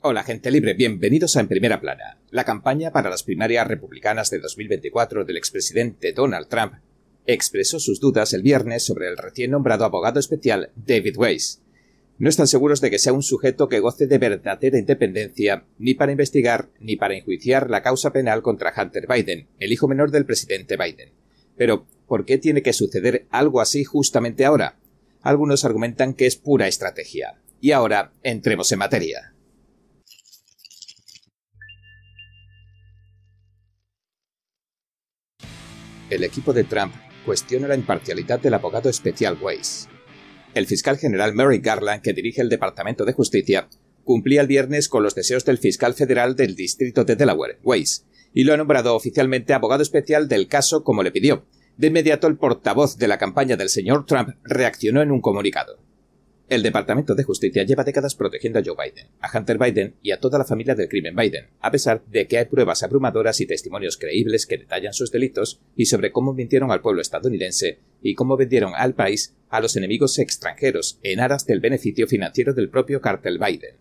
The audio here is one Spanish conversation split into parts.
Hola gente libre, bienvenidos a En Primera Plana. La campaña para las primarias republicanas de 2024 del expresidente Donald Trump expresó sus dudas el viernes sobre el recién nombrado abogado especial David Weiss. No están seguros de que sea un sujeto que goce de verdadera independencia ni para investigar ni para enjuiciar la causa penal contra Hunter Biden, el hijo menor del presidente Biden. Pero, ¿por qué tiene que suceder algo así justamente ahora? Algunos argumentan que es pura estrategia. Y ahora, entremos en materia. El equipo de Trump cuestiona la imparcialidad del abogado especial Weiss. El fiscal general Mary Garland, que dirige el Departamento de Justicia, cumplía el viernes con los deseos del fiscal federal del Distrito de Delaware, Weiss, y lo ha nombrado oficialmente abogado especial del caso como le pidió. De inmediato el portavoz de la campaña del señor Trump reaccionó en un comunicado. El Departamento de Justicia lleva décadas protegiendo a Joe Biden, a Hunter Biden y a toda la familia del crimen Biden, a pesar de que hay pruebas abrumadoras y testimonios creíbles que detallan sus delitos y sobre cómo mintieron al pueblo estadounidense y cómo vendieron al país a los enemigos extranjeros en aras del beneficio financiero del propio cartel Biden.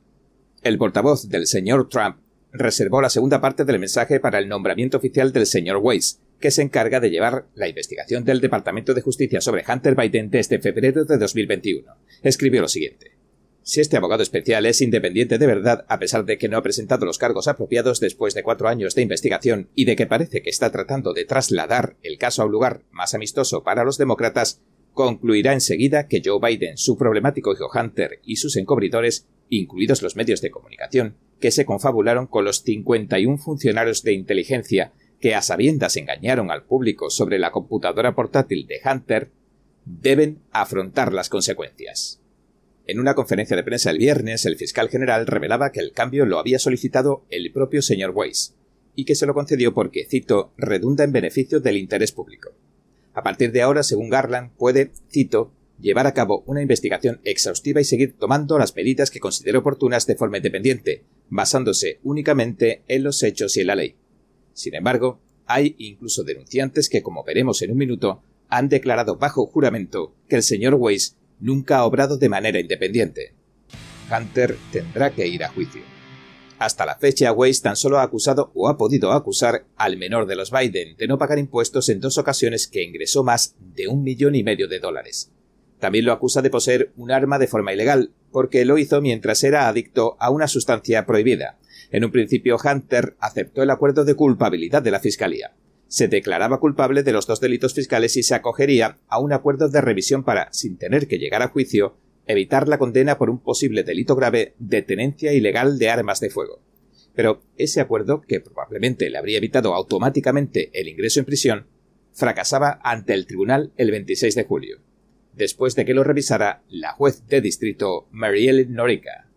El portavoz del señor Trump reservó la segunda parte del mensaje para el nombramiento oficial del señor Weiss, que se encarga de llevar la investigación del Departamento de Justicia sobre Hunter Biden desde febrero de 2021. Escribió lo siguiente. Si este abogado especial es independiente de verdad, a pesar de que no ha presentado los cargos apropiados después de cuatro años de investigación y de que parece que está tratando de trasladar el caso a un lugar más amistoso para los demócratas, concluirá enseguida que Joe Biden, su problemático hijo Hunter y sus encubridores, incluidos los medios de comunicación, que se confabularon con los 51 funcionarios de inteligencia que a sabiendas engañaron al público sobre la computadora portátil de Hunter, deben afrontar las consecuencias. En una conferencia de prensa el viernes, el fiscal general revelaba que el cambio lo había solicitado el propio señor Weiss, y que se lo concedió porque, cito, redunda en beneficio del interés público. A partir de ahora, según Garland, puede, cito, llevar a cabo una investigación exhaustiva y seguir tomando las medidas que considere oportunas de forma independiente, basándose únicamente en los hechos y en la ley. Sin embargo, hay incluso denunciantes que, como veremos en un minuto, han declarado bajo juramento que el señor Weiss nunca ha obrado de manera independiente. Hunter tendrá que ir a juicio. Hasta la fecha, Weiss tan solo ha acusado o ha podido acusar al menor de los Biden de no pagar impuestos en dos ocasiones que ingresó más de un millón y medio de dólares. También lo acusa de poseer un arma de forma ilegal, porque lo hizo mientras era adicto a una sustancia prohibida, en un principio, Hunter aceptó el acuerdo de culpabilidad de la Fiscalía. Se declaraba culpable de los dos delitos fiscales y se acogería a un acuerdo de revisión para, sin tener que llegar a juicio, evitar la condena por un posible delito grave de tenencia ilegal de armas de fuego. Pero ese acuerdo, que probablemente le habría evitado automáticamente el ingreso en prisión, fracasaba ante el tribunal el 26 de julio, después de que lo revisara la juez de distrito Marielle Norica.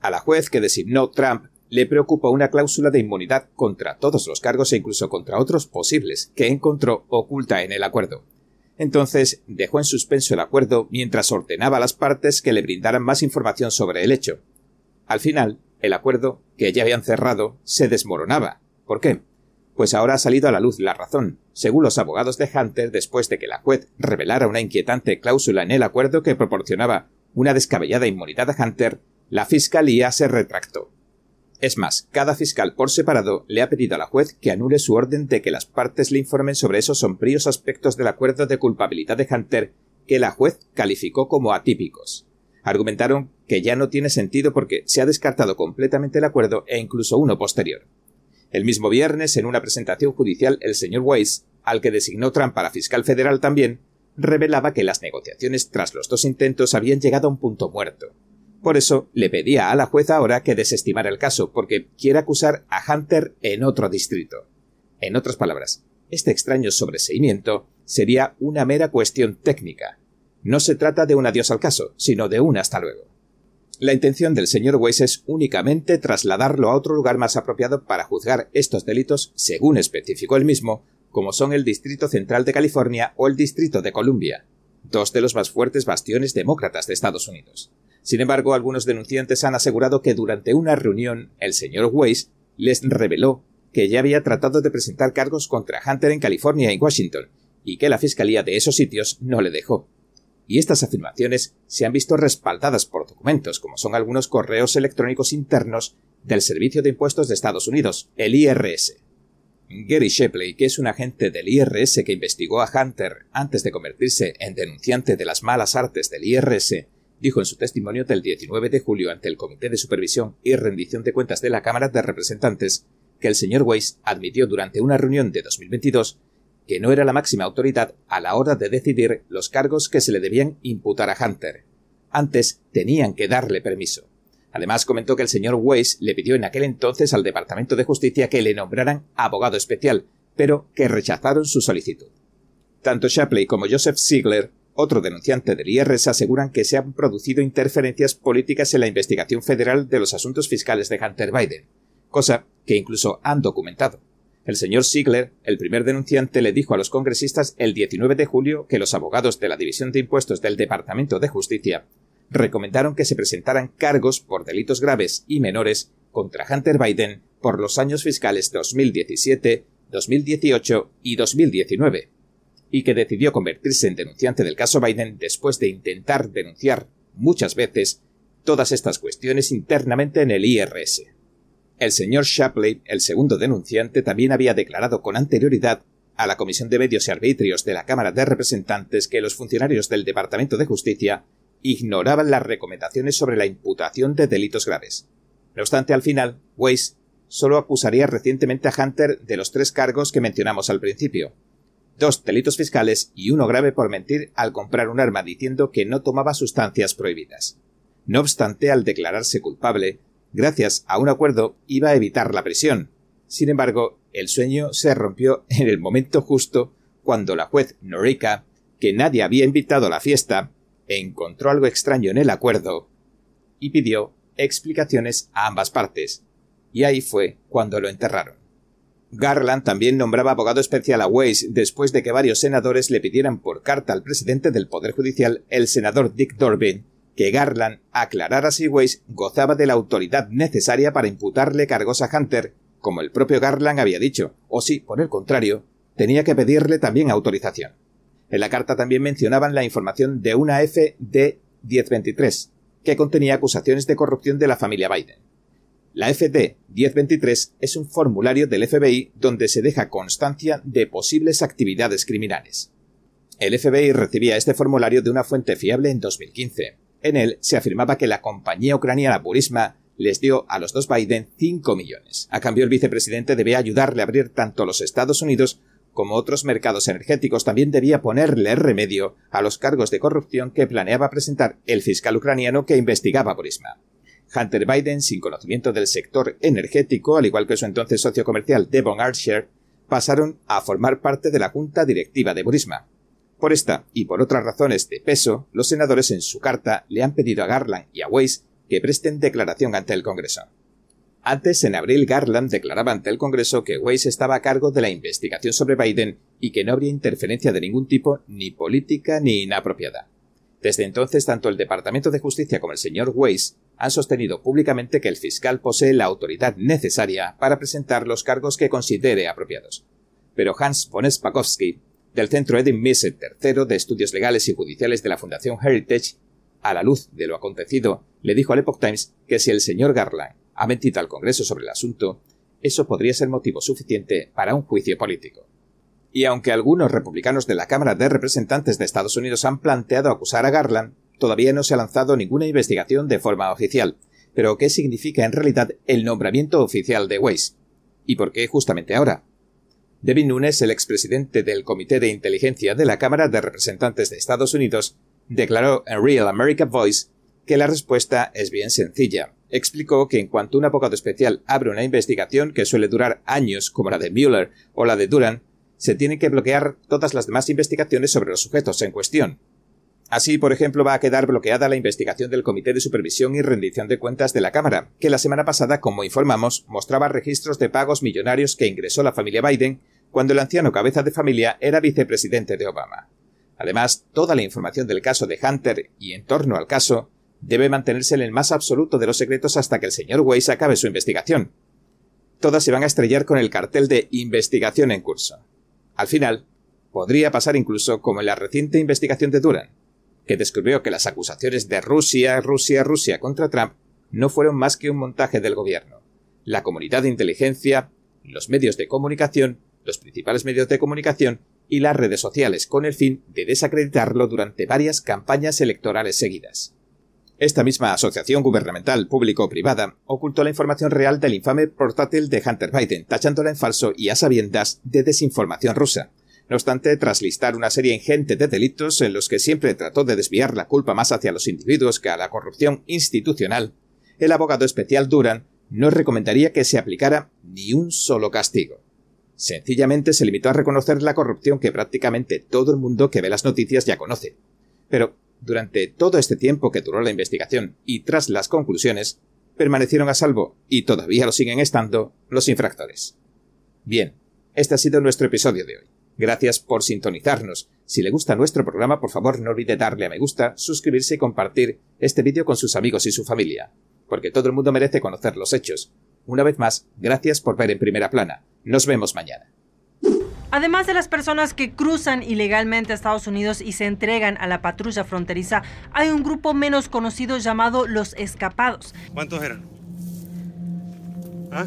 A la juez que designó Trump le preocupa una cláusula de inmunidad contra todos los cargos e incluso contra otros posibles que encontró oculta en el acuerdo. Entonces dejó en suspenso el acuerdo mientras ordenaba a las partes que le brindaran más información sobre el hecho. Al final, el acuerdo, que ya habían cerrado, se desmoronaba. ¿Por qué? Pues ahora ha salido a la luz la razón. Según los abogados de Hunter, después de que la juez revelara una inquietante cláusula en el acuerdo que proporcionaba una descabellada inmunidad a Hunter, la Fiscalía se retractó. Es más, cada fiscal por separado le ha pedido a la juez que anule su orden de que las partes le informen sobre esos sombríos aspectos del acuerdo de culpabilidad de Hunter que la juez calificó como atípicos. Argumentaron que ya no tiene sentido porque se ha descartado completamente el acuerdo e incluso uno posterior. El mismo viernes, en una presentación judicial, el señor Weiss, al que designó Trump para fiscal federal también, revelaba que las negociaciones tras los dos intentos habían llegado a un punto muerto. Por eso le pedía a la jueza ahora que desestimara el caso, porque quiere acusar a Hunter en otro distrito. En otras palabras, este extraño sobreseimiento sería una mera cuestión técnica. No se trata de un adiós al caso, sino de un hasta luego. La intención del señor Weiss es únicamente trasladarlo a otro lugar más apropiado para juzgar estos delitos, según especificó él mismo, como son el Distrito Central de California o el Distrito de Columbia, dos de los más fuertes bastiones demócratas de Estados Unidos. Sin embargo, algunos denunciantes han asegurado que durante una reunión el señor Weiss les reveló que ya había tratado de presentar cargos contra Hunter en California y Washington, y que la fiscalía de esos sitios no le dejó. Y estas afirmaciones se han visto respaldadas por documentos, como son algunos correos electrónicos internos del Servicio de Impuestos de Estados Unidos, el IRS. Gary Shepley, que es un agente del IRS que investigó a Hunter antes de convertirse en denunciante de las malas artes del IRS, dijo en su testimonio del 19 de julio ante el Comité de Supervisión y Rendición de Cuentas de la Cámara de Representantes que el señor Weiss admitió durante una reunión de 2022 que no era la máxima autoridad a la hora de decidir los cargos que se le debían imputar a Hunter. Antes tenían que darle permiso. Además comentó que el señor Weiss le pidió en aquel entonces al Departamento de Justicia que le nombraran abogado especial, pero que rechazaron su solicitud. Tanto Shapley como Joseph Ziegler, otro denunciante del IRS, aseguran que se han producido interferencias políticas en la investigación federal de los asuntos fiscales de Hunter Biden, cosa que incluso han documentado. El señor Ziegler, el primer denunciante, le dijo a los congresistas el 19 de julio que los abogados de la División de Impuestos del Departamento de Justicia recomendaron que se presentaran cargos por delitos graves y menores contra Hunter Biden por los años fiscales 2017, 2018 y 2019, y que decidió convertirse en denunciante del caso Biden después de intentar denunciar muchas veces todas estas cuestiones internamente en el IRS. El señor Shapley, el segundo denunciante, también había declarado con anterioridad a la Comisión de Medios y Arbitrios de la Cámara de Representantes que los funcionarios del Departamento de Justicia ignoraban las recomendaciones sobre la imputación de delitos graves. No obstante, al final, Weiss solo acusaría recientemente a Hunter de los tres cargos que mencionamos al principio. Dos delitos fiscales y uno grave por mentir al comprar un arma diciendo que no tomaba sustancias prohibidas. No obstante, al declararse culpable, gracias a un acuerdo, iba a evitar la prisión. Sin embargo, el sueño se rompió en el momento justo cuando la juez Norika, que nadie había invitado a la fiesta, encontró algo extraño en el acuerdo y pidió explicaciones a ambas partes. Y ahí fue cuando lo enterraron. Garland también nombraba abogado especial a Weiss después de que varios senadores le pidieran por carta al presidente del Poder Judicial, el senador Dick Durbin, que Garland aclarara si Weiss gozaba de la autoridad necesaria para imputarle cargos a Hunter, como el propio Garland había dicho, o si, por el contrario, tenía que pedirle también autorización. En la carta también mencionaban la información de una FD 1023, que contenía acusaciones de corrupción de la familia Biden. La FD 1023 es un formulario del FBI donde se deja constancia de posibles actividades criminales. El FBI recibía este formulario de una fuente fiable en 2015. En él se afirmaba que la compañía ucraniana Burisma les dio a los dos Biden 5 millones. A cambio, el vicepresidente debía ayudarle a abrir tanto los Estados Unidos como otros mercados energéticos. También debía ponerle remedio a los cargos de corrupción que planeaba presentar el fiscal ucraniano que investigaba Burisma. Hunter Biden, sin conocimiento del sector energético, al igual que su entonces socio comercial Devon Archer, pasaron a formar parte de la junta directiva de Burisma. Por esta y por otras razones de peso, los senadores en su carta le han pedido a Garland y a Weiss que presten declaración ante el Congreso. Antes, en abril, Garland declaraba ante el Congreso que Weiss estaba a cargo de la investigación sobre Biden y que no habría interferencia de ningún tipo, ni política ni inapropiada. Desde entonces, tanto el Departamento de Justicia como el señor Weiss han sostenido públicamente que el fiscal posee la autoridad necesaria para presentar los cargos que considere apropiados. Pero Hans von Spakovsky del Centro Edin Miset III de Estudios Legales y Judiciales de la Fundación Heritage, a la luz de lo acontecido, le dijo al Epoch Times que si el señor Garland ha mentido al Congreso sobre el asunto, eso podría ser motivo suficiente para un juicio político. Y aunque algunos republicanos de la Cámara de Representantes de Estados Unidos han planteado acusar a Garland, todavía no se ha lanzado ninguna investigación de forma oficial. Pero ¿qué significa en realidad el nombramiento oficial de Weiss? ¿Y por qué justamente ahora? Devin Nunes, el expresidente del Comité de Inteligencia de la Cámara de Representantes de Estados Unidos, declaró en Real America Voice que la respuesta es bien sencilla. Explicó que en cuanto un abogado especial abre una investigación que suele durar años, como la de Mueller o la de Duran, se tienen que bloquear todas las demás investigaciones sobre los sujetos en cuestión. Así, por ejemplo, va a quedar bloqueada la investigación del Comité de Supervisión y Rendición de Cuentas de la Cámara, que la semana pasada, como informamos, mostraba registros de pagos millonarios que ingresó la familia Biden cuando el anciano cabeza de familia era vicepresidente de Obama. Además, toda la información del caso de Hunter y en torno al caso debe mantenerse en el más absoluto de los secretos hasta que el señor Weiss acabe su investigación. Todas se van a estrellar con el cartel de investigación en curso. Al final, podría pasar incluso como en la reciente investigación de Duran, que descubrió que las acusaciones de Rusia, Rusia, Rusia contra Trump no fueron más que un montaje del gobierno. la comunidad de inteligencia, los medios de comunicación, los principales medios de comunicación y las redes sociales con el fin de desacreditarlo durante varias campañas electorales seguidas. Esta misma asociación gubernamental público-privada ocultó la información real del infame portátil de Hunter Biden, tachándola en falso y a sabiendas de desinformación rusa. No obstante, tras listar una serie ingente de delitos en los que siempre trató de desviar la culpa más hacia los individuos que a la corrupción institucional, el abogado especial Duran no recomendaría que se aplicara ni un solo castigo. Sencillamente se limitó a reconocer la corrupción que prácticamente todo el mundo que ve las noticias ya conoce. Pero durante todo este tiempo que duró la investigación y tras las conclusiones, permanecieron a salvo, y todavía lo siguen estando, los infractores. Bien, este ha sido nuestro episodio de hoy. Gracias por sintonizarnos. Si le gusta nuestro programa, por favor no olvide darle a me gusta, suscribirse y compartir este vídeo con sus amigos y su familia, porque todo el mundo merece conocer los hechos. Una vez más, gracias por ver en primera plana. Nos vemos mañana. Además de las personas que cruzan ilegalmente a Estados Unidos y se entregan a la patrulla fronteriza, hay un grupo menos conocido llamado los escapados. ¿Cuántos eran? ¿Ah?